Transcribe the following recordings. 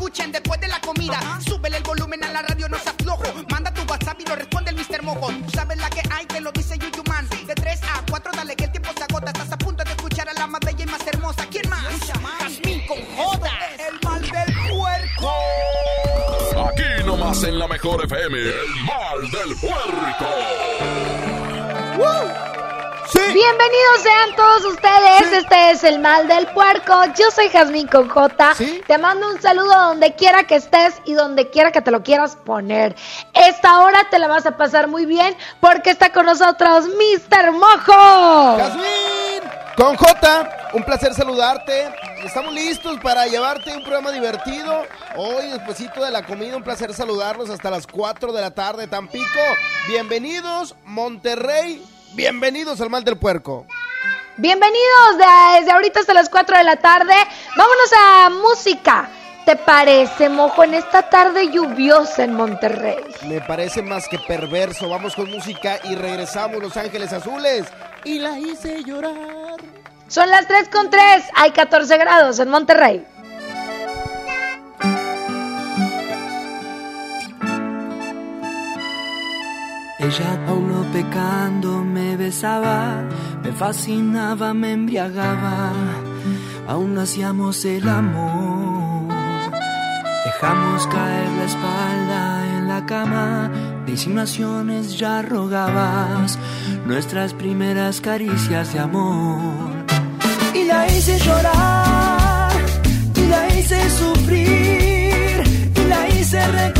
escuchen después de la comida. Súbele el volumen a la radio, no seas flojo. Manda tu WhatsApp y lo responde el Mr. Mojo. Tú sabes la que hay, te lo dice Yuyu Man. De 3 a 4, dale que el tiempo se agota. Estás a punto de escuchar a la más bella y más hermosa. ¿Quién más? Jazmín con. El mal del puerco. Aquí nomás en la mejor FM. El mal del puerco. Bienvenidos sean todos ustedes. Este es el mal del puerco. Yo soy Jazmín con J. Te mando un saludo donde quiera que estés y donde quiera que te lo quieras poner. Esta hora te la vas a pasar muy bien porque está con nosotros Mr. Mojo. Jazmín con J, un placer saludarte. Estamos listos para llevarte un programa divertido. Hoy, despuesito de la comida, un placer saludarlos hasta las 4 de la tarde, Tampico. Bienvenidos, Monterrey. Bienvenidos al mal del puerco. Bienvenidos desde ahorita hasta las 4 de la tarde. Vámonos a música. ¿Te parece, Mojo, en esta tarde lluviosa en Monterrey? Me parece más que perverso. Vamos con música y regresamos Los Ángeles Azules. Y la hice llorar. Son las 3 con 3. Hay 14 grados en Monterrey. Ella aún no pecando me besaba, me fascinaba, me embriagaba, aún hacíamos el amor. Dejamos caer la espalda en la cama, de insinuaciones ya rogabas nuestras primeras caricias de amor. Y la hice llorar, y la hice sufrir, y la hice recordar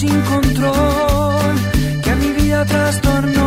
sin control que a mi vida trastornó,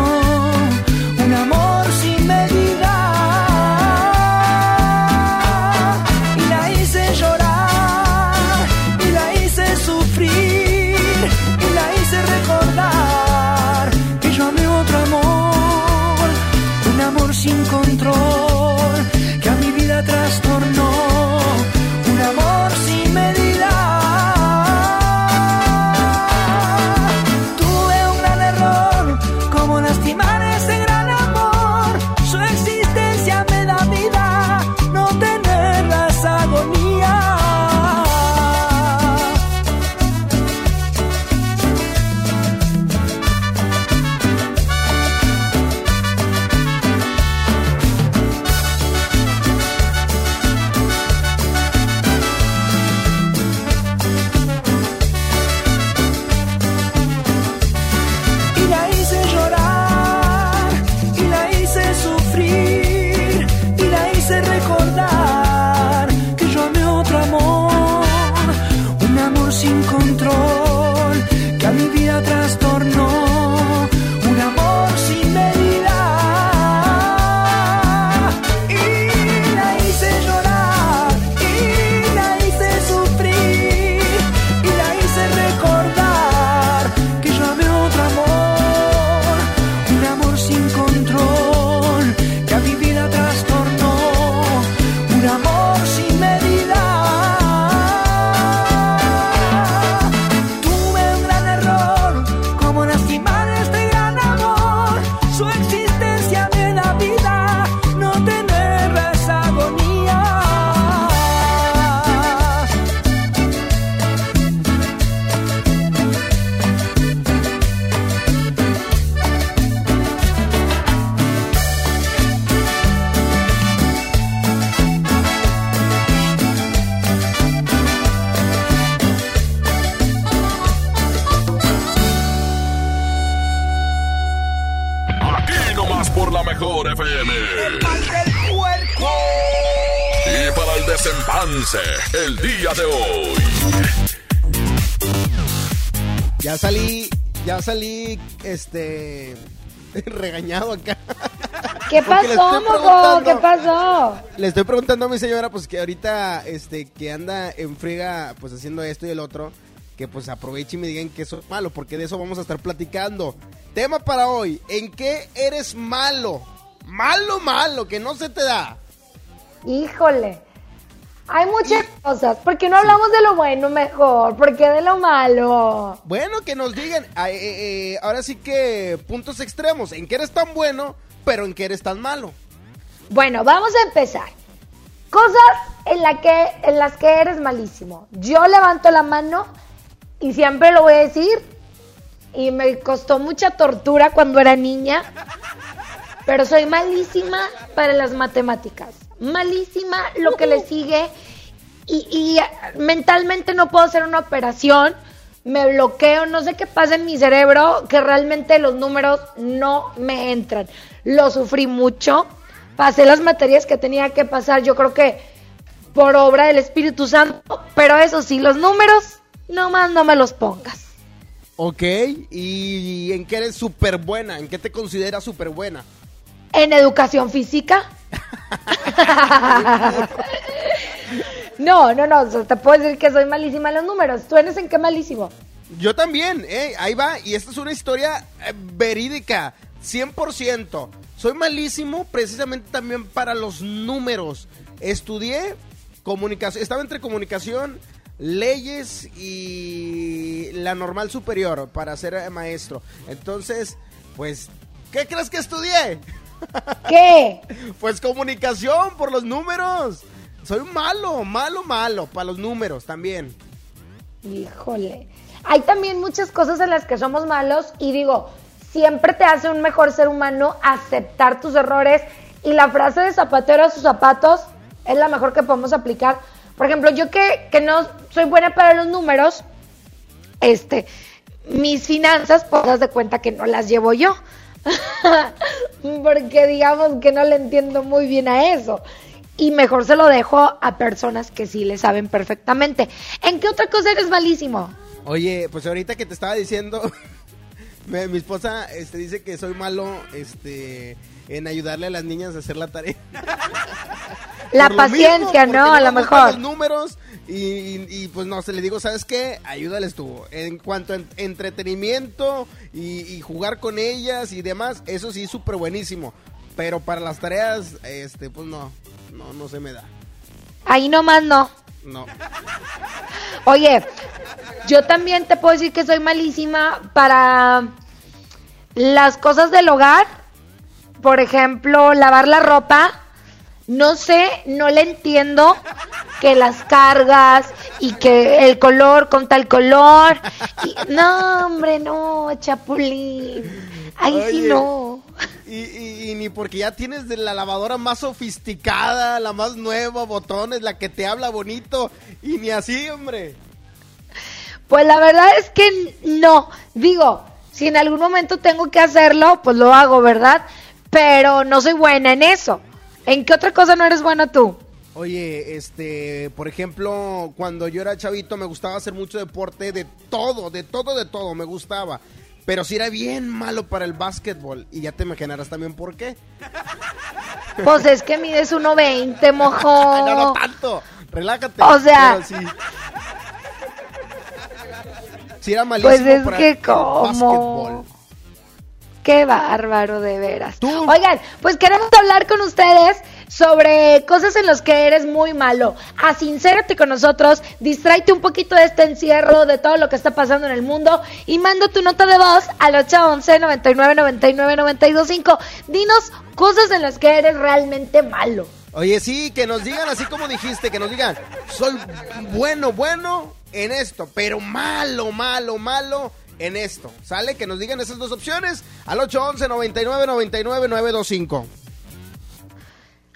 regañado acá. ¿Qué pasó, mojo? ¿Qué pasó? Le estoy preguntando a mi señora, pues que ahorita, este, que anda en friega, pues haciendo esto y el otro, que pues aproveche y me digan que eso es malo, porque de eso vamos a estar platicando. Tema para hoy, ¿en qué eres malo? Malo, malo, que no se te da. Híjole. Hay muchas cosas. ¿Por qué no hablamos de lo bueno mejor? ¿Por qué de lo malo? Bueno, que nos digan. Eh, eh, ahora sí que puntos extremos. ¿En qué eres tan bueno, pero en qué eres tan malo? Bueno, vamos a empezar. Cosas en, la que, en las que eres malísimo. Yo levanto la mano y siempre lo voy a decir. Y me costó mucha tortura cuando era niña. Pero soy malísima para las matemáticas malísima lo que le sigue y, mentalmente no puedo hacer una operación, me bloqueo, no sé qué pasa en mi cerebro, que realmente los números no me entran. Lo sufrí mucho, pasé las materias que tenía que pasar, yo creo que por obra del Espíritu Santo, pero eso sí, los números, nomás no me los pongas. Ok, ¿y en qué eres súper buena? ¿En qué te consideras súper buena? En educación física. no, no, no, te puedo decir que soy malísima en los números. ¿Tú eres en qué malísimo? Yo también, eh, ahí va, y esta es una historia eh, verídica, 100%. Soy malísimo precisamente también para los números. Estudié comunicación, estaba entre comunicación, leyes y la normal superior para ser eh, maestro. Entonces, pues, ¿qué crees que estudié? ¿Qué? Pues comunicación por los números. Soy malo, malo, malo para los números también. Híjole. Hay también muchas cosas en las que somos malos y digo, siempre te hace un mejor ser humano aceptar tus errores y la frase de zapatero a sus zapatos es la mejor que podemos aplicar. Por ejemplo, yo que, que no soy buena para los números, este, mis finanzas, pues de cuenta que no las llevo yo. Porque digamos que no le entiendo muy bien a eso. Y mejor se lo dejo a personas que sí le saben perfectamente. ¿En qué otra cosa eres malísimo? Oye, pues ahorita que te estaba diciendo, mi, esposa este, dice que soy malo este, en ayudarle a las niñas a hacer la tarea. La paciencia, ¿no? A lo mejor. Los números y, pues no, se le digo, ¿sabes qué? Ayúdales tú. En cuanto a entretenimiento y, jugar con ellas y demás, eso sí, súper buenísimo. Pero para las tareas, este, pues no, no, no se me da. Ahí nomás no. No. Oye, yo también te puedo decir que soy malísima para las cosas del hogar. Por ejemplo, lavar la ropa no sé, no le entiendo que las cargas y que el color con tal color. no, hombre, no, Chapulín. Ahí sí no. Y, ni porque ya tienes de la lavadora más sofisticada, la más nueva, botones, la que te habla bonito. Y ni así, hombre. Pues la verdad es que no. Digo, si en algún momento tengo que hacerlo, pues lo hago, ¿verdad? Pero no soy buena en eso. ¿En qué otra cosa no eres buena tú? Oye, este, por ejemplo, cuando yo era chavito me gustaba hacer mucho deporte, de todo, de todo, de todo, me gustaba. Pero si era bien malo para el básquetbol. Y ya te imaginarás también por qué. Pues es que mides 1.20, mojo. no, no tanto. Relájate. O sea. Si era malísimo pues es que el básquetbol. Qué bárbaro, de veras. Oigan, pues queremos hablar con ustedes sobre cosas en las que eres muy malo. Asincérate con nosotros, distráete un poquito de este encierro, de todo lo que está pasando en el mundo y manda tu nota de voz al 811 99 99 925. Dinos cosas en las que eres realmente malo. Oye, sí, que nos digan así como dijiste, que nos digan, soy bueno, bueno en esto, pero malo, malo, malo en esto. ¿Sale? Que nos digan esas dos opciones al 811 99 99 925.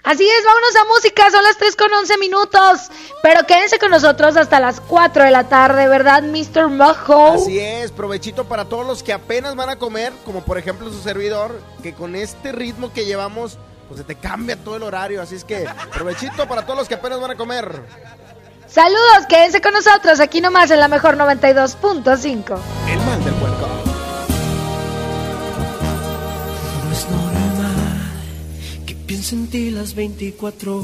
Así es, vámonos a música, son las 3 con 11 minutos. Pero quédense con nosotros hasta las 4 de la tarde, ¿verdad, Mr. Mojo? Así es, provechito para todos los que apenas van a comer, como por ejemplo su servidor, que con este ritmo que llevamos, pues se te cambia todo el horario. Así es que provechito para todos los que apenas van a comer. Saludos, quédense con nosotros aquí nomás en la mejor 92.5. El mal del puerco. No es normal Pienso en ti las 24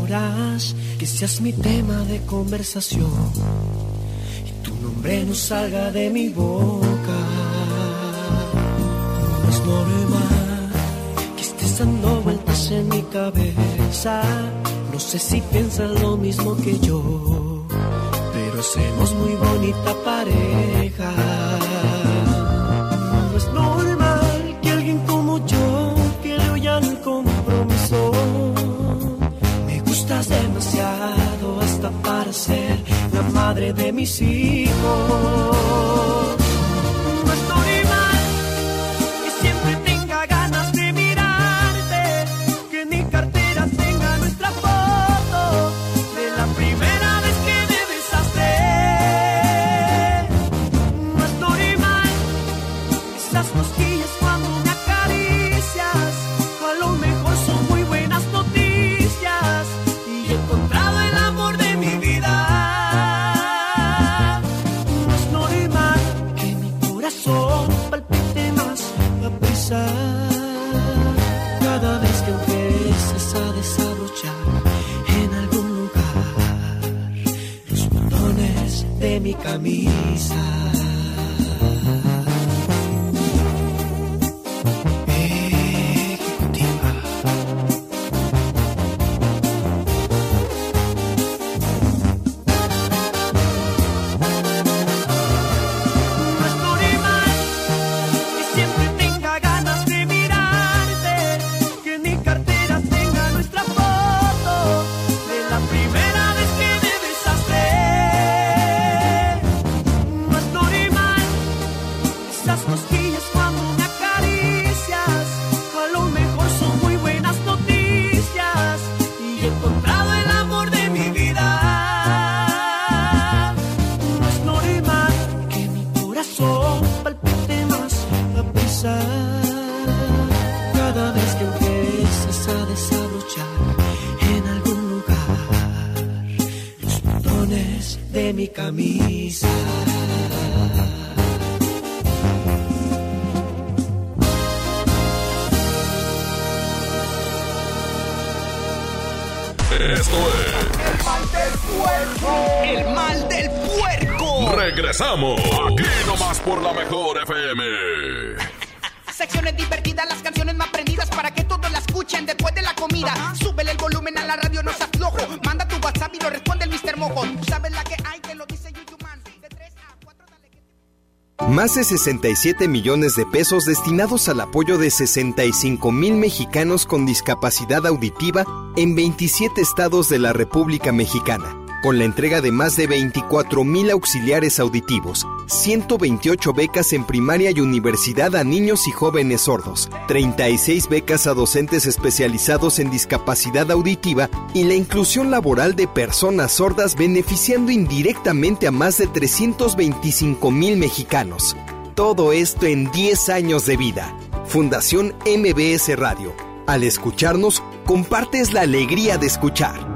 horas, que seas mi tema de conversación y tu nombre no salga de mi boca. No es normal que estés dando en mi cabeza. No sé si piensas lo mismo que yo, pero somos muy bonita pareja. No es normal que alguien como yo quiera ya el compromiso. Me gustas demasiado hasta para ser la madre de mis hijos. Botones de mi camisa. Esto es El mal del puerco. Regresamos. Aquí nomás por la mejor FM. Secciones divertidas, las canciones más prendidas para que todos la escuchen después de la comida. Súbele el volumen a la radio, no seas flojo. Manda WhatsApp y lo responde el Mr. Mojo. Tú sabes la que hay, que lo dice Yuyuman. De 3 a 4, dale que... Más de 67 millones de pesos destinados al apoyo de 65 mil mexicanos con discapacidad auditiva en 27 estados de la República Mexicana, con la entrega de más de 24 mil auxiliares auditivos, 128 becas en primaria y universidad a niños y jóvenes sordos, 36 becas a docentes especializados en discapacidad auditiva y la inclusión laboral de personas sordas beneficiando indirectamente a más de 325 mil mexicanos. Todo esto en 10 años de vida. Fundación MBS Radio. Al escucharnos, compartes la alegría de escuchar.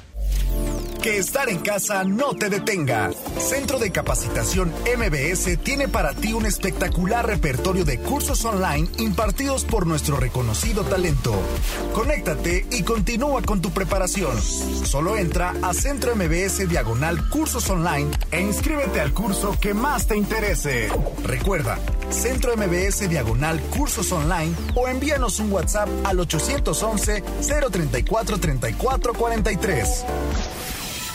Que estar en casa no te detenga. Centro de Capacitación MBS tiene para ti un espectacular repertorio de cursos online impartidos por nuestro reconocido talento. Conéctate y continúa con tu preparación. Solo entra a Centro MBS Diagonal Cursos Online e inscríbete al curso que más te interese. Recuerda, Centro MBS Diagonal Cursos Online o envíanos un WhatsApp al 811 034 34 43.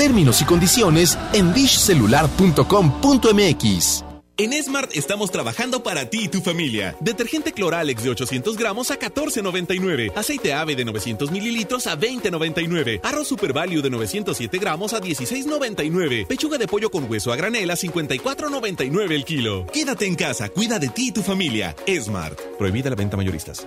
Términos y condiciones en dishcelular.com.mx. En Smart estamos trabajando para ti y tu familia. Detergente Cloralex de 800 gramos a 14.99. Aceite ave de 900 mililitros a 20.99. Arroz Super Value de 907 gramos a 16.99. Pechuga de pollo con hueso a granel a 54.99 el kilo. Quédate en casa, cuida de ti y tu familia. Smart. Prohibida la venta mayoristas.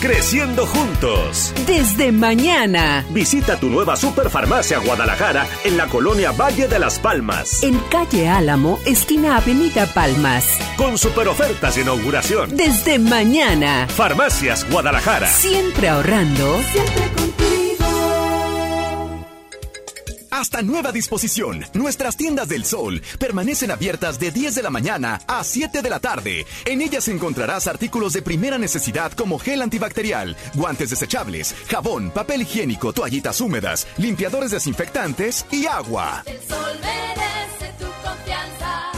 Creciendo juntos. Desde mañana. Visita tu nueva Superfarmacia Guadalajara en la colonia Valle de las Palmas. En calle Álamo, esquina Avenida Palmas. Con super ofertas de inauguración. Desde mañana. Farmacias Guadalajara. Siempre ahorrando. Siempre contigo. Hasta nueva disposición, nuestras tiendas del sol permanecen abiertas de 10 de la mañana a 7 de la tarde. En ellas encontrarás artículos de primera necesidad como gel antibacterial, guantes desechables, jabón, papel higiénico, toallitas húmedas, limpiadores desinfectantes y agua. El sol merece tu confianza.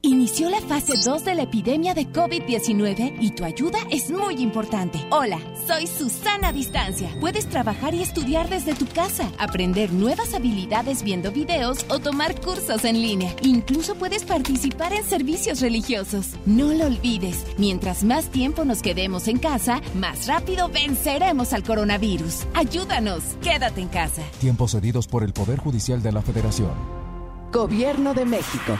Inició la fase 2 de la epidemia de COVID-19 y tu ayuda es muy importante. Hola, soy Susana Distancia. Puedes trabajar y estudiar desde tu casa, aprender nuevas habilidades viendo videos o tomar cursos en línea. Incluso puedes participar en servicios religiosos. No lo olvides, mientras más tiempo nos quedemos en casa, más rápido venceremos al coronavirus. Ayúdanos, quédate en casa. Tiempos cedidos por el Poder Judicial de la Federación. Gobierno de México.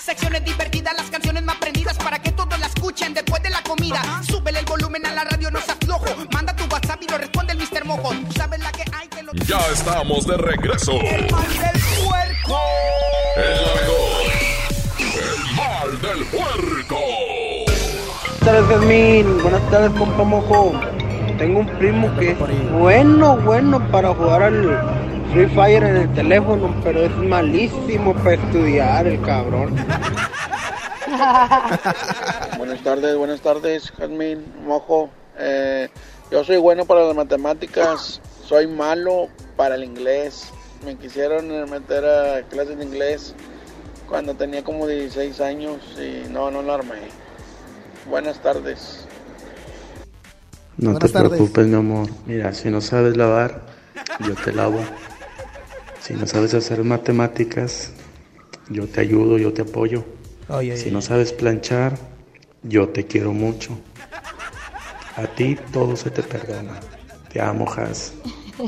Secciones divertidas, las canciones más prendidas para que todos la escuchen después de la comida. Súbele el volumen a la radio, no seas flojo. Manda tu WhatsApp y lo responde el Mr. Mojo. Tú sabes la que hay, te lo Ya estamos de regreso. El mal del puerco. El mejor. El mal del puerco. Buenas tardes, Fermín. Buenas tardes, compa Mojo. Tengo un primo que es bueno, bueno para jugar al Free Fire en el teléfono, pero es malísimo para estudiar el cabrón. buenas tardes, buenas tardes, Jazmín, Mojo. Eh, yo soy bueno para las matemáticas, soy malo para el inglés. Me quisieron meter a clases de inglés cuando tenía como 16 años y no, no lo armé. Buenas tardes. No Buenas te tardes. preocupes, mi amor. Mira, si no sabes lavar, yo te lavo. Si no sabes hacer matemáticas, yo te ayudo, yo te apoyo. Ay, ay, si ay. no sabes planchar, yo te quiero mucho. A ti todo se te perdona. Te amo, Has.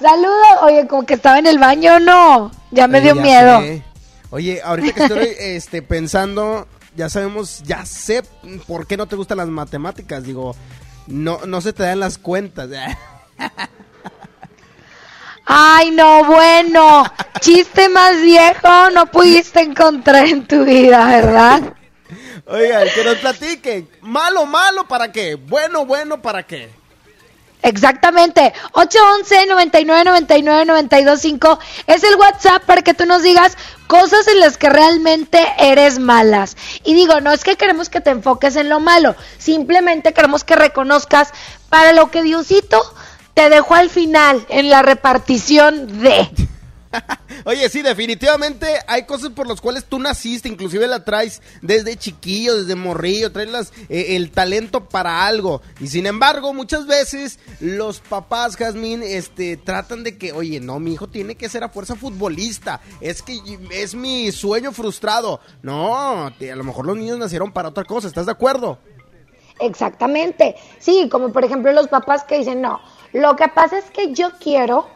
Saludo. Oye, como que estaba en el baño, no. Ya me Oye, dio ya miedo. sé. Oye, ahorita que estoy este, pensando, ya sabemos, ya sé por qué no te gustan las matemáticas. Digo, no, no se te dan las cuentas. Ay, no, bueno. Chiste más viejo no pudiste encontrar en tu vida, ¿verdad? Oigan, que nos platiquen. Malo, malo, ¿para qué? Bueno, bueno, ¿para qué? Exactamente. 811-9999-925 es el WhatsApp para que tú nos digas cosas en las que realmente eres malas. Y digo, no es que queremos que te enfoques en lo malo, simplemente queremos que reconozcas para lo que Diosito te dejó al final en la repartición de... Oye, sí, definitivamente hay cosas por las cuales tú naciste, inclusive la traes desde chiquillo, desde morrillo, traes las, eh, el talento para algo. Y sin embargo, muchas veces los papás, Jazmín, este, tratan de que, oye, no, mi hijo tiene que ser a fuerza futbolista. Es que es mi sueño frustrado. No, a lo mejor los niños nacieron para otra cosa, ¿estás de acuerdo? Exactamente. Sí, como por ejemplo los papás que dicen, no, lo que pasa es que yo quiero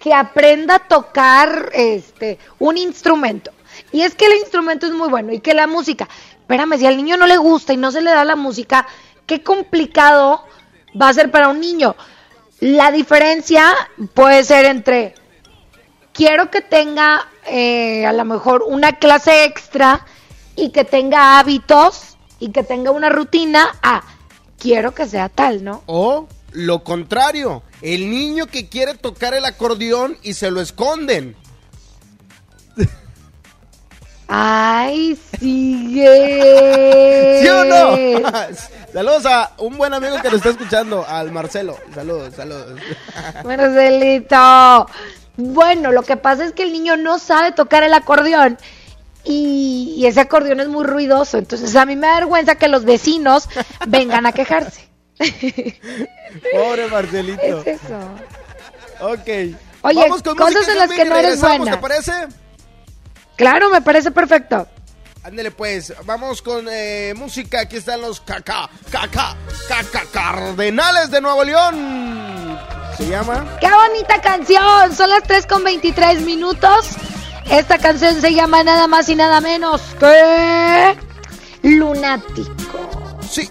que aprenda a tocar este un instrumento. Y es que el instrumento es muy bueno y que la música, espérame, si al niño no le gusta y no se le da la música, qué complicado va a ser para un niño. La diferencia puede ser entre quiero que tenga eh, a lo mejor una clase extra y que tenga hábitos y que tenga una rutina a quiero que sea tal, ¿no? Lo contrario, el niño que quiere tocar el acordeón y se lo esconden. ¡Ay, sigue! ¿Sí o no? saludos a un buen amigo que nos está escuchando, al Marcelo. Saludos, saludos. Marcelito. Bueno, lo que pasa es que el niño no sabe tocar el acordeón y, y, ese acordeón es muy ruidoso. Entonces a mí me da vergüenza que los vecinos vengan a quejarse. Pobre Marcelito. Es eso. Ok. Oye, Vamos con cosas música, en las que no eres buena. ¿Te parece? Claro, me parece perfecto. Ándele pues, vamos con eh, música. Aquí están los caca, caca, caca, Cardenales de Nuevo León. Se llama. ¡Qué bonita canción! Son las 3 con 23 minutos. Esta canción se llama nada más y nada menos que Lunático. Sí.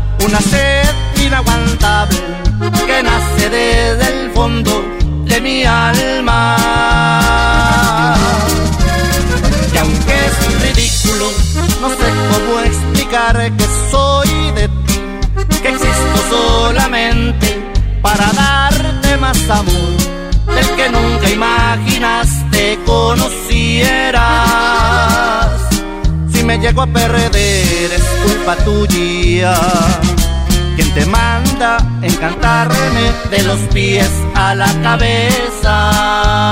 una sed inaguantable que nace desde el fondo de mi alma. Y aunque es ridículo, no sé cómo explicar que soy de ti, que existo solamente para darte más amor del que nunca imaginaste conocieras. Si me llego a perder es culpa tuya. Quien te manda encantarme de los pies a la cabeza.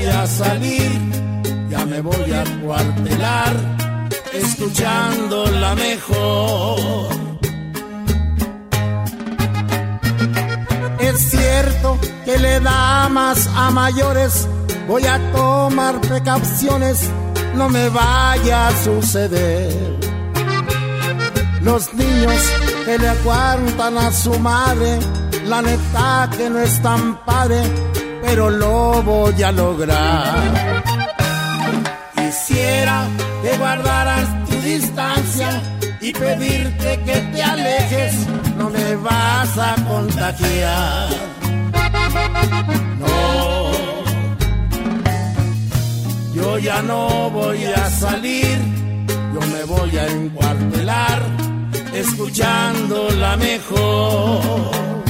Voy a salir, ya me voy a cuartelar, escuchando la mejor. Es cierto que le da más a mayores. Voy a tomar precauciones, no me vaya a suceder. Los niños que le aguantan a su madre, la neta que no es tan padre, pero lo voy a lograr. Quisiera que guardaras tu distancia y pedirte que te alejes, no me vas a contagiar. No, yo ya no voy a salir, yo me voy a encuartelar, escuchando la mejor.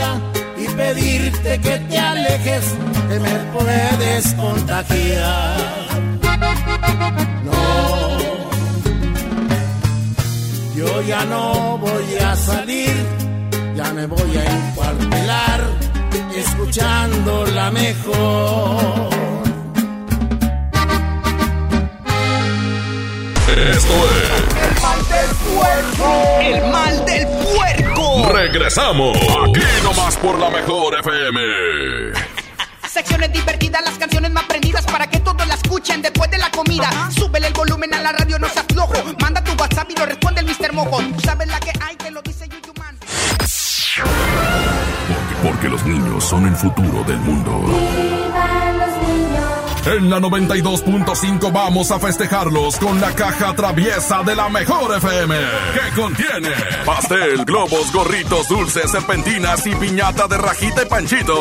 Distancia y pedirte que te alejes, que me puedes contagiar. No, yo ya no voy a salir, ya me voy a encuartelar, escuchando la mejor. Esto es El mal del puerco. El mal del puerco. Regresamos aquí nomás por la mejor FM. Secciones divertidas, las canciones más prendidas para que todos la escuchen después de la comida. Súbele el volumen a la radio, no seas flojo. Manda tu WhatsApp y lo responde el Mr. Mojo. Tú sabes la que hay, te lo dice Yuyu Man. Porque los niños son el futuro del mundo. En la 92.5 vamos a festejarlos con la caja traviesa de la mejor FM. Que contiene pastel, globos, gorritos, dulces, serpentinas y piñata de rajita y panchito.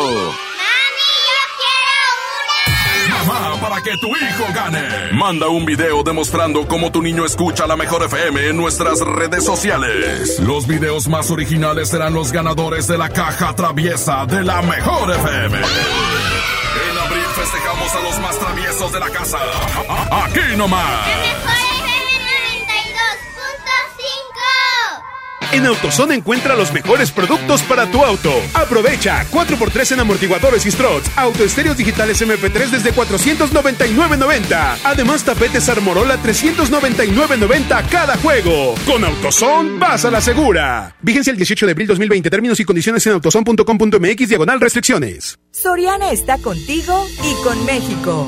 Mamá, para que tu hijo gane. Manda un video demostrando cómo tu niño escucha la mejor FM en nuestras redes sociales. Los videos más originales serán los ganadores de la caja traviesa de la mejor FM. Festejamos a los más traviesos de la casa. Aquí nomás. En AutoZone encuentra los mejores productos para tu auto. Aprovecha 4x3 en amortiguadores y struts, autoestéreos digitales MP3 desde 499.90. Además, tapetes Armorola 399.90 cada juego. Con AutoZone, vas a la segura. Vigencia el 18 de abril 2020. Términos y condiciones en autozone.com.mx diagonal restricciones. Soriana está contigo y con México.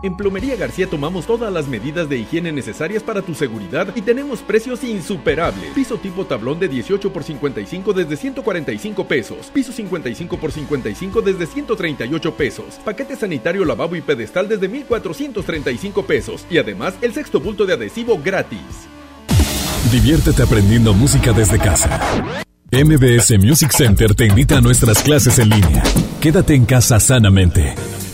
En Plomería García tomamos todas las medidas de higiene necesarias para tu seguridad y tenemos precios insuperables. Piso tipo tablón de 18 por 55 desde 145 pesos. Piso 55 por 55 desde 138 pesos. Paquete sanitario lavabo y pedestal desde 1435 pesos. Y además el sexto bulto de adhesivo gratis. Diviértete aprendiendo música desde casa. MBS Music Center te invita a nuestras clases en línea. Quédate en casa sanamente.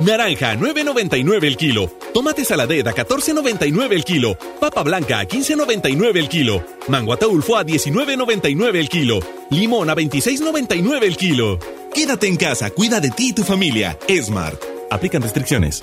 Naranja, 9.99 el kilo. Tomate saladet a 14.99 el kilo. Papa blanca a 15.99 el kilo. Mango ataulfo a 19.99 el kilo. Limón a 26.99 el kilo. Quédate en casa, cuida de ti y tu familia. Smart. Aplican restricciones.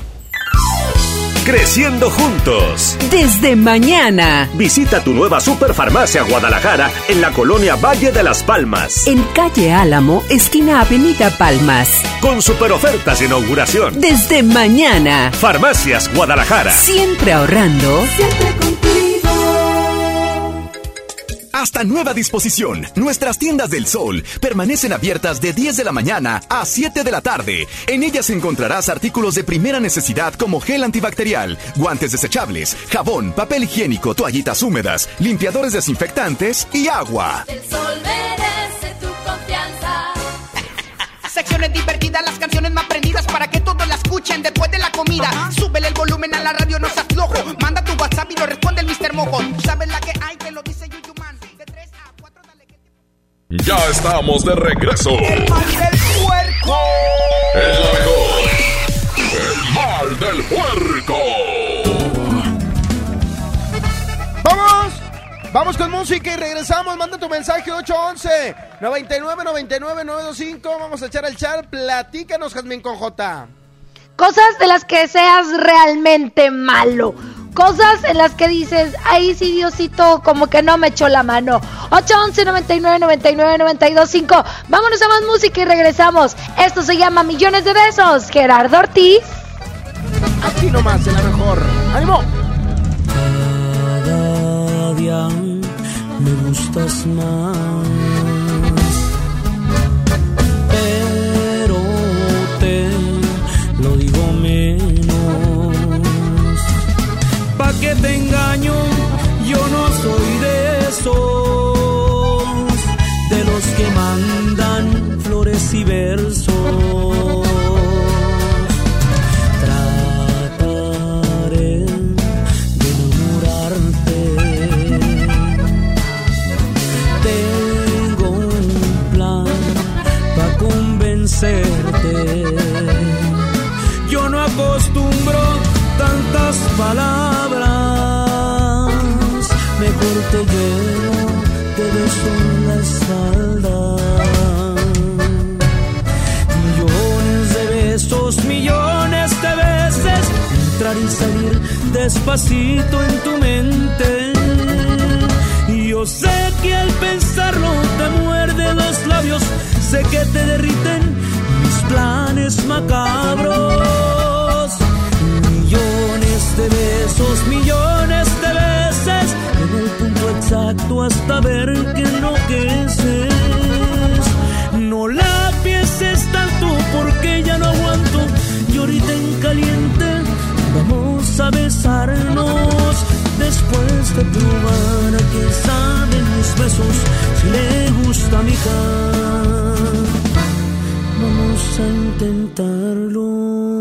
Creciendo juntos. Desde mañana. Visita tu nueva Superfarmacia Guadalajara en la colonia Valle de las Palmas. En calle Álamo, esquina Avenida Palmas. Con super ofertas de inauguración. Desde mañana. Farmacias Guadalajara. Siempre ahorrando. Siempre contigo. Hasta nueva disposición, nuestras tiendas del sol permanecen abiertas de 10 de la mañana a 7 de la tarde. En ellas encontrarás artículos de primera necesidad como gel antibacterial, guantes desechables, jabón, papel higiénico, toallitas húmedas, limpiadores desinfectantes y agua. El sol merece tu confianza. Secciones divertidas, las canciones más prendidas para que todos la escuchen después de la comida. Súbele el volumen a la radio, no seas flojo. Manda tu WhatsApp y lo responde el Mr. Mojo. Tú sabes la que hay, te lo Ya estamos de regreso. El mal del puerco. El la mejor. El mal del puerco. ¡Vamos! Vamos con música y regresamos. Manda tu mensaje 811 99 99 925. Vamos a echar el chat. Platícanos, Jazmín con J. Cosas de las que seas realmente malo. Cosas en las que dices, ahí sí Diosito como que no me echó la mano. 811 99 99 925. Vámonos a más música y regresamos. Esto se llama Millones de Besos. Gerardo Ortiz. Aquí nomás, en la mejor. ¡Ánimo! Cada día me gustas más. ¿Pa' qué te engaño? Yo no soy de esos, de los que mandan flores y versos. Trataré de enamorarte. Tengo un plan para convencerte. Yo no acostumbro tantas palabras. despacito en tu mente. Y yo sé que al pensarlo te muerden los labios, sé que te derriten mis planes macabros. Millones de besos, millones de veces, en el punto exacto hasta ver que no enloqueces. De probar a que saben mis besos, si le gusta mi hija, vamos a intentarlo.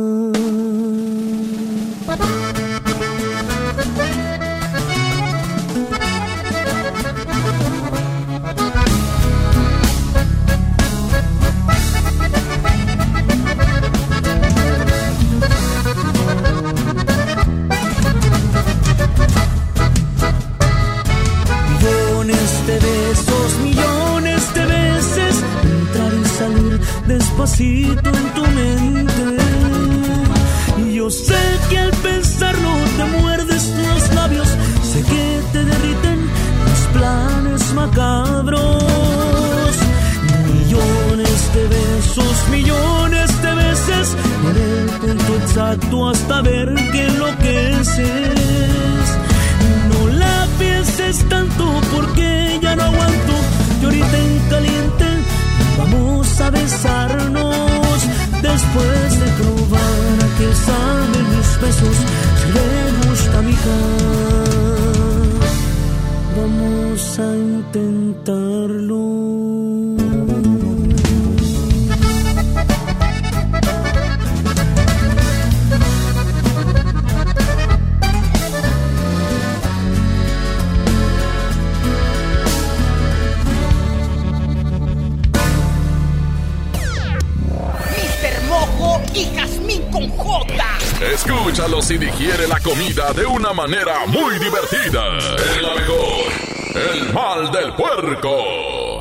De una manera muy divertida. Es la mejor. El mal del puerco.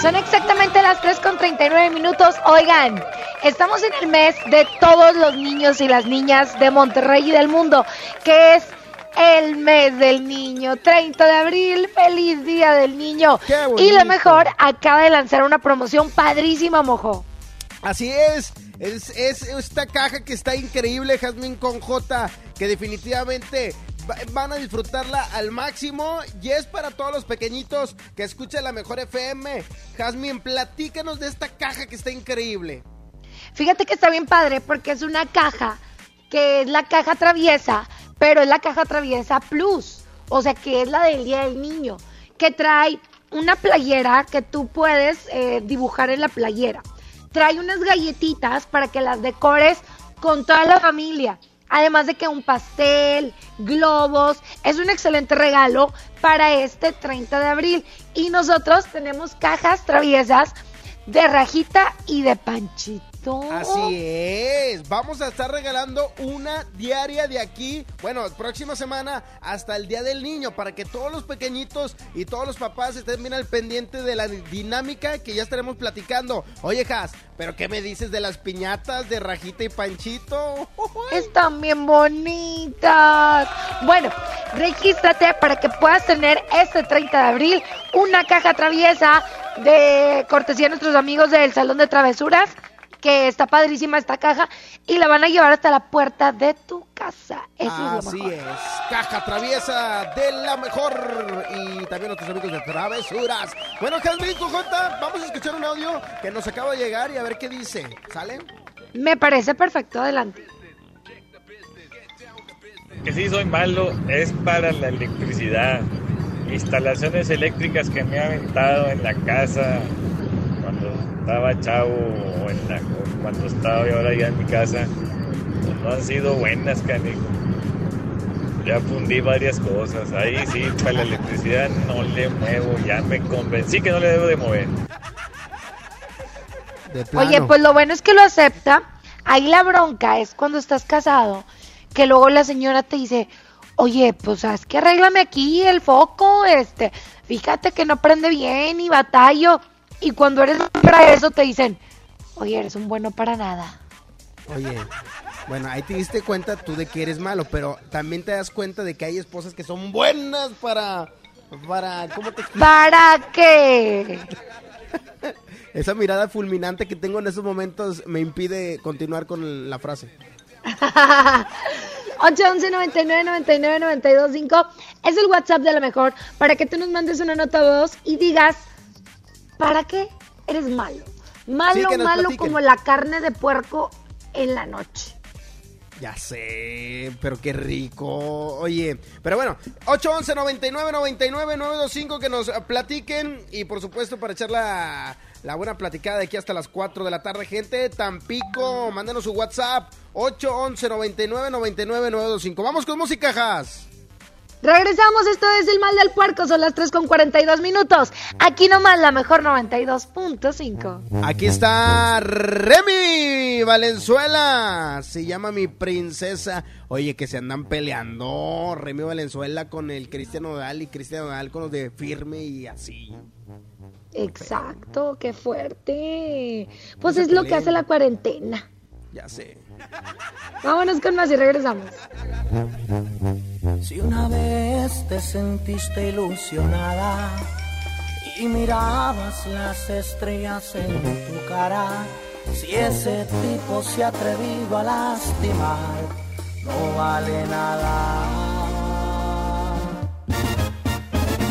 Son exactamente las 3 con 39 minutos. Oigan, estamos en el mes de todos los niños y las niñas de Monterrey y del mundo, que es el mes del niño, 30 de abril, feliz día del niño. Y lo mejor, acaba de lanzar una promoción padrísima, mojo. Así es. Es, es esta caja que está increíble, Jazmín con J, que definitivamente va- van a disfrutarla al máximo y es para todos los pequeñitos que escuchan la mejor FM. Jazmín, platícanos de esta caja que está increíble. Fíjate que está bien padre porque es una caja que es la caja traviesa, pero es la caja traviesa plus, o sea que es la del Día del Niño, que trae una playera que tú puedes eh, dibujar en la playera. Trae unas galletitas para que las decores con toda la familia. Además de que un pastel, globos, es un excelente regalo para este 30 de abril. Y nosotros tenemos cajas traviesas de rajita y de Así es, vamos a estar regalando una diaria de aquí, bueno, próxima semana hasta el Día del Niño, para que todos los pequeñitos y todos los papás estén bien al pendiente de la dinámica que ya estaremos platicando. Oye, Has, ¿pero qué me dices de las piñatas de Rajita y Panchito? Están bien bonitas. Bueno, regístrate para que puedas tener este 30 de abril una caja traviesa de cortesía a nuestros amigos del Salón de Travesuras, que está padrísima esta caja, y la van a llevar hasta la puerta de tu casa. Eso es lo Así mejor. es, caja traviesa de la mejor y también nuestros amigos de Travesuras. Bueno, Jasmine Cujota, vamos a escuchar un audio que nos acaba de llegar y a ver qué dice. ¿Sale? Me parece perfecto, adelante. que sí soy malo es para la electricidad. Instalaciones eléctricas que me he aventado en la casa estaba chavo o, en la- o cuando estaba y ahora ya en mi casa, pues no han sido buenas, canijo. Ya fundí varias cosas. Ahí sí, para la electricidad no le muevo. Ya me convencí que no le debo de mover. Oye, pues lo bueno es que lo acepta. Ahí la bronca es cuando estás casado, que luego la señora te dice, oye, pues sabes que arréglame aquí el foco, este, fíjate que no prende bien y batallo. Y cuando eres para eso te dicen, oye, eres un bueno para nada. Oye, bueno, ahí te diste cuenta tú de que eres malo, pero también te das cuenta de que hay esposas que son buenas para... para ¿Cómo te? ¿Para qué? Esa mirada fulminante que tengo en esos momentos me impide continuar con la frase. 811 99 99 92 5 es el WhatsApp de la mejor para que tú nos mandes una nota voz y digas ¿para qué eres malo? Malo, malo platiquen. como la carne de puerco en la noche. Ya sé, pero qué rico. Oye, pero bueno, 811 99 99 925 que nos platiquen y por supuesto para echar la, la buena platicada de aquí hasta las 4 de la tarde, gente. Tampico, mándenos su WhatsApp 811 99 99 925. Vamos con música, Jas. Regresamos, esto es El Mal del Puerco, son las 3 con 42 minutos. Aquí nomás la mejor 92.5. Aquí está Remy Valenzuela. Se llama mi princesa. Oye, que se andan peleando. Remy Valenzuela con el Cristiano Nodal y Cristiano Nodal con los de firme y así. Exacto, qué fuerte. Pues es lo que hace la cuarentena. Ya sé. Vámonos con más y regresamos. Si una vez te sentiste ilusionada y mirabas las estrellas en tu cara, si ese tipo se ha atrevido a lastimar, no vale nada.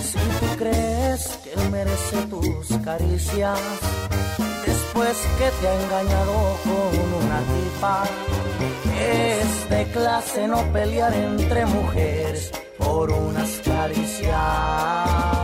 Si tú crees que él merece tus caricias, después que te ha engañado con una tipa, es de clase no pelear entre mujeres por unas caricias.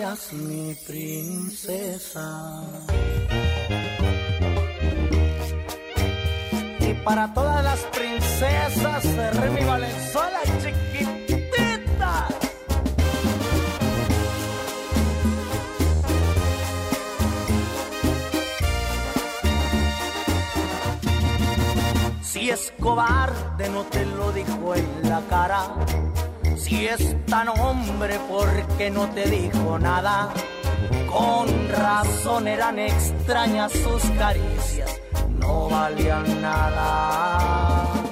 Mi princesa. Y para todas las princesas de Remy Valenzuela, chiquitita. Si es cobarde, no te lo dijo en la cara. Si es tan hombre, porque no te dijo nada? Con razón eran extrañas sus caricias, no valían nada.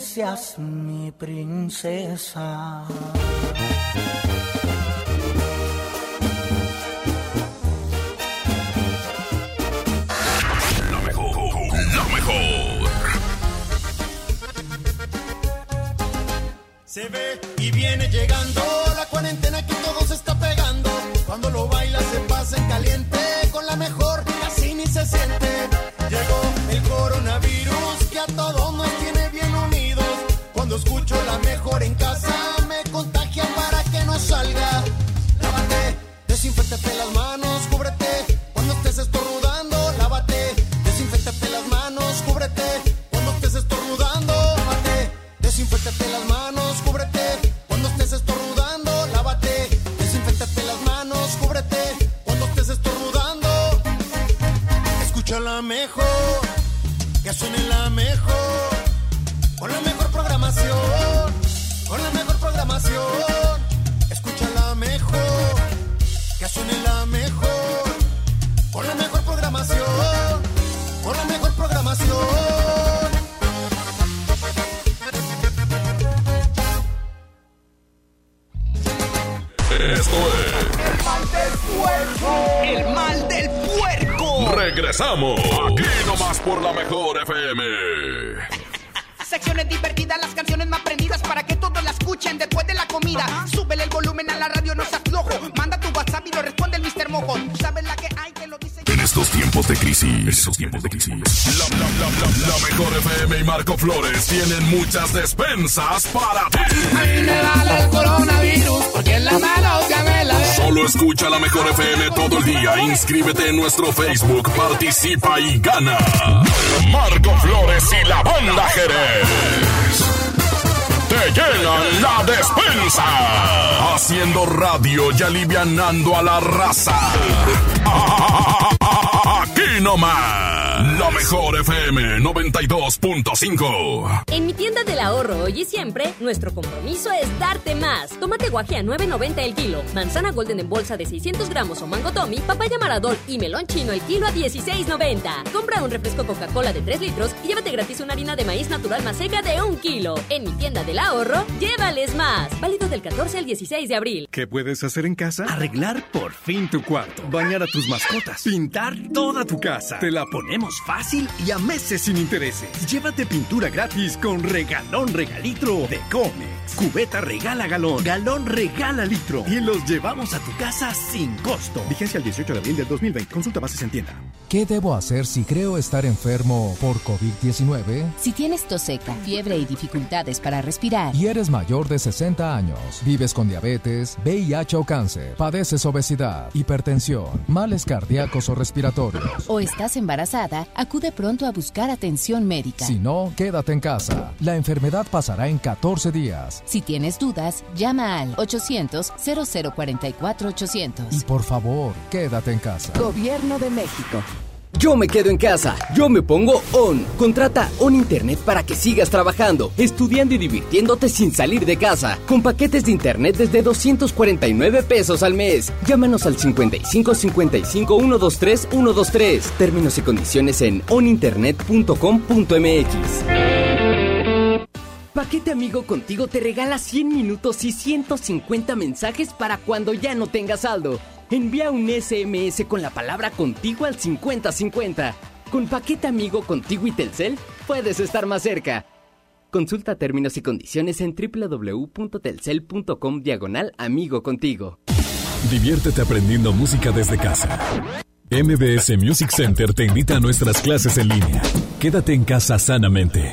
Seas mi princesa. La mejor. La mejor. Se ve y viene llegando la cuarentena que todo se está pegando. Cuando lo baila se pasa en caliente, con la mejor casi ni se siente. Despensas para ti. A mí me vale el coronavirus porque en la mano ya me la. Solo escucha la mejor FM todo el día. Inscríbete en nuestro Facebook, participa y gana. Marco Flores y la banda Jerez. Te llenan la despensa. Haciendo radio y alivianando a la raza. Aquí nomás. La mejor FM 92.5. En mi tienda del ahorro hoy y siempre, nuestro compromiso es darte más. Tomate guaje a 9.90 el kilo, manzana golden en bolsa de 600 gramos o mango tommy, papaya maradol y melón chino el kilo a 16.90. Compra un refresco Coca-Cola de 3 litros y llévate gratis una harina de maíz natural más seca de 1 kilo. En mi tienda del ahorro, llévales más. Válido del 14 al 16 de abril. ¿Qué puedes hacer en casa? Arreglar por fin tu cuarto, bañar a tus mascotas, pintar toda tu casa. Te la ponemos fácil y a meses sin intereses. Llévate pintura gratis con regalón regalitro de Comex. Cubeta regala galón, galón regala litro y los llevamos a tu casa sin costo. Vigencia el 18 de abril del 2020. Consulta bases en tienda. ¿Qué debo hacer si creo estar enfermo por COVID-19? Si tienes tos seca, fiebre y dificultades para respirar, Y eres mayor de 60 años, vives con diabetes, VIH o cáncer, padeces obesidad, hipertensión, males cardíacos o respiratorios. o estás embarazada, acude pronto a buscar atención médica. Si no, quédate en casa. La enfermedad pasará en 14 días. Si tienes dudas, llama al 800-0044-800. Y por favor, quédate en casa. Gobierno de México. Yo me quedo en casa, yo me pongo ON. Contrata ON Internet para que sigas trabajando, estudiando y divirtiéndote sin salir de casa. Con paquetes de Internet desde 249 pesos al mes. Llámanos al 55 55 123 123. Términos y condiciones en oninternet.com.mx. Paquete Amigo Contigo te regala 100 minutos y 150 mensajes para cuando ya no tengas saldo. Envía un SMS con la palabra contigo al 5050. Con Paquete Amigo Contigo y Telcel puedes estar más cerca. Consulta términos y condiciones en www.telcel.com diagonal amigo contigo. Diviértete aprendiendo música desde casa. MBS Music Center te invita a nuestras clases en línea. Quédate en casa sanamente.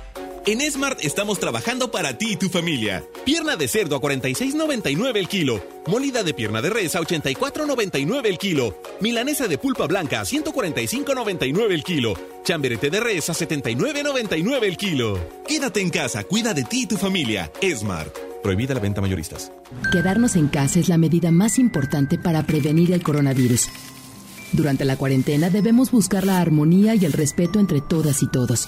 En Smart estamos trabajando para ti y tu familia. Pierna de cerdo a 46.99 el kilo. Molida de pierna de res a 84.99 el kilo. Milanesa de pulpa blanca a 145.99 el kilo. Chamberete de res a 79.99 el kilo. Quédate en casa, cuida de ti y tu familia. Smart. Prohibida la venta mayoristas. Quedarnos en casa es la medida más importante para prevenir el coronavirus. Durante la cuarentena debemos buscar la armonía y el respeto entre todas y todos.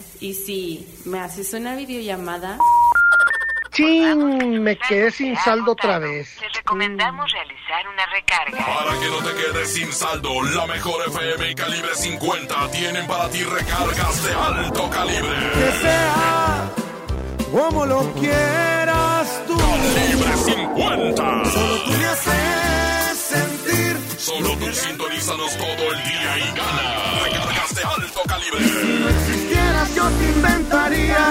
Y si me haces una videollamada. ¡Chin! Me quedé sin saldo otra vez. Le recomendamos realizar una recarga. Para que no te quedes sin saldo, la mejor FM y calibre 50 tienen para ti recargas de alto calibre. Que sea como lo quieras tú. Calibre 50. Solo tú me haces sentir. Solo tú sintonízanos todo el día y gana. De alto calibre. Si no existieras, yo te inventaría.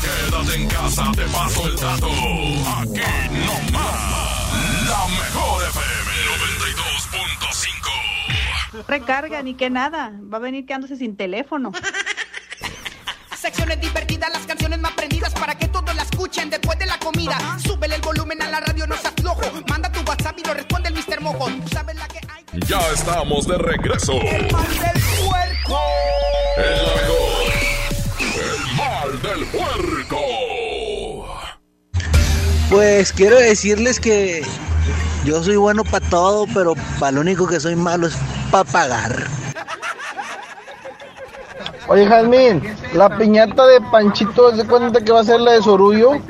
Quédate en casa, te paso el dato. Aquí nomás. La mejor FM 92.5. Recarga, ni que nada. Va a venir quedándose sin teléfono. Secciones divertidas, las canciones más prendidas para que todos la escuchen después de la comida. Súbele el volumen a la radio, no seas flojo. Manda tu WhatsApp y lo responde el Mr. Mojo. Sabes la que. Ya estamos de regreso. El mal del puerco. Es la mejor. El mal del puerco. Pues quiero decirles que yo soy bueno para todo, pero para lo único que soy malo es para pagar. Oye, Jazmín, la piñata de Panchito, ¿se cuenta que va a ser la de Sorullo?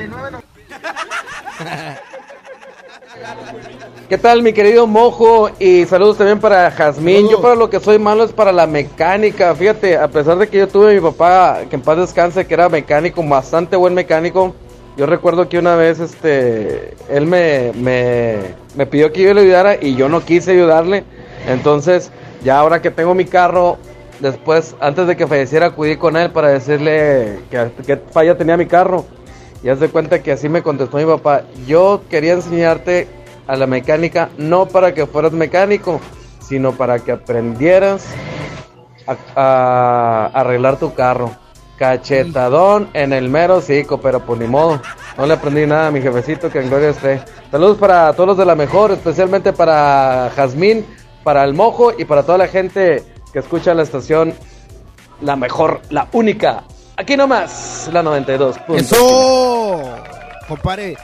¿Qué tal, mi querido Mojo? Y saludos también para Jazmín. Yo para lo que soy malo es para la mecánica. Fíjate, a pesar de que yo tuve a mi papá, que en paz descanse, que era mecánico, bastante buen mecánico. Yo recuerdo que una vez, este, él me, me, me pidió que yo le ayudara y yo no quise ayudarle. Entonces, ya ahora que tengo mi carro, después, antes de que falleciera, acudí con él para decirle que, que falla tenía mi carro. Y haz de cuenta que así me contestó mi papá. Yo quería enseñarte a la mecánica no para que fueras mecánico, sino para que aprendieras a, arreglar tu carro. Cachetadón en el mero cico, pero pues ni modo. No le aprendí nada a mi jefecito, que en gloria esté. Saludos para todos los de la mejor, especialmente para Jazmín, para el mojo y para toda la gente que escucha la estación La mejor, la única. Aquí nomás, la 92. ¡Eso! Compare,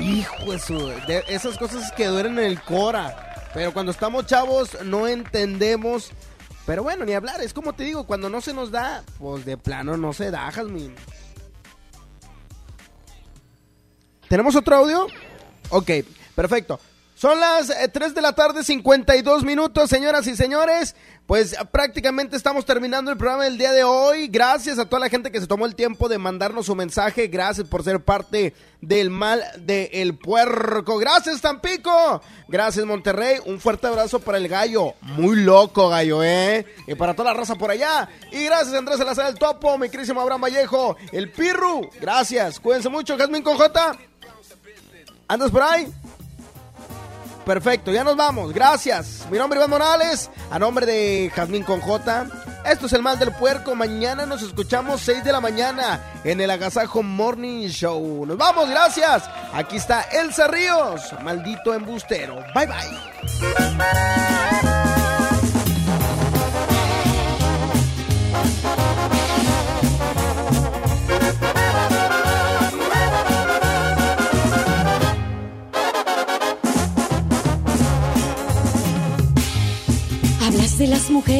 hijo de su- de esas cosas que duelen en el cora. Pero cuando estamos chavos no entendemos. Pero bueno, ni hablar, es como te digo, cuando no se nos da, pues de plano no se da, Jazmín. ¿Tenemos otro audio? Ok, perfecto. Son las eh, 3 de la tarde, 52 minutos, señoras y señores. Pues eh, prácticamente estamos terminando el programa del día de hoy. Gracias a toda la gente que se tomó el tiempo de mandarnos su mensaje. Gracias por ser parte del mal del puerco. Gracias, Tampico. Gracias, Monterrey. Un fuerte abrazo para el gallo. Muy loco, gallo, ¿eh? Y para toda la raza por allá. Y gracias, Andrés Salazar del Topo, mi querísimo Abraham Vallejo, el Pirru. Gracias. Cuídense mucho, Jasmine con J. ¿Andas por ahí? Perfecto, ya nos vamos. Gracias. Mi nombre es Iván Morales. A nombre de Jazmín con J. Esto es el mal del puerco. Mañana nos escuchamos 6 de la mañana en el Agasajo Morning Show. Nos vamos, gracias. Aquí está Elsa Ríos, maldito embustero. Bye bye.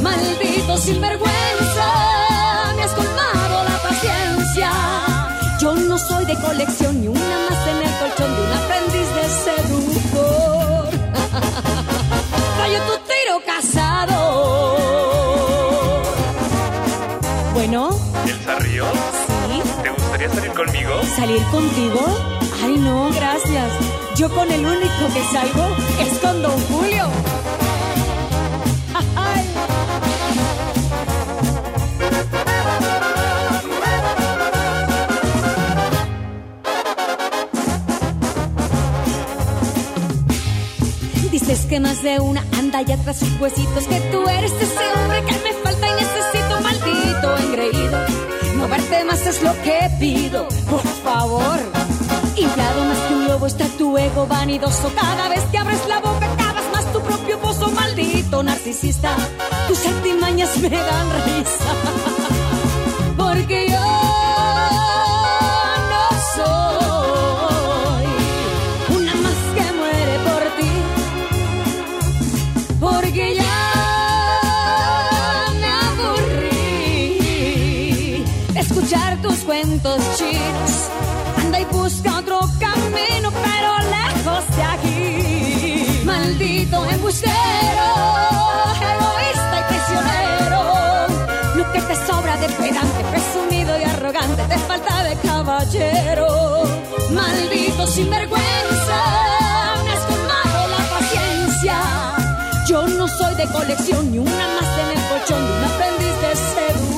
Maldito sinvergüenza, me has colmado la paciencia. Yo no soy de colección ni una más en el colchón de un aprendiz de seductor. Fallo tu tiro casado. Bueno, ¿Elsa Ríos? sí. ¿Te gustaría salir conmigo? ¿Salir contigo? Ay, no, gracias. Yo con el único que salgo es con Don Julio. De una anda ya tras sus huesitos, que tú eres ese hombre que me falta y necesito, maldito engreído. No verte más es lo que pido, por favor. Inflado más que un globo está tu ego vanidoso. Cada vez que abres la boca, cavas más tu propio pozo, maldito narcisista. Tus artimañas me dan risa. Porque yo Maldito embustero, egoísta y traicionero. Lo que te sobra de pedante, presumido y arrogante, te falta de caballero. Maldito sinvergüenza, has colmado la paciencia. Yo no soy de colección, ni una más en el colchón de un aprendiz de seductor.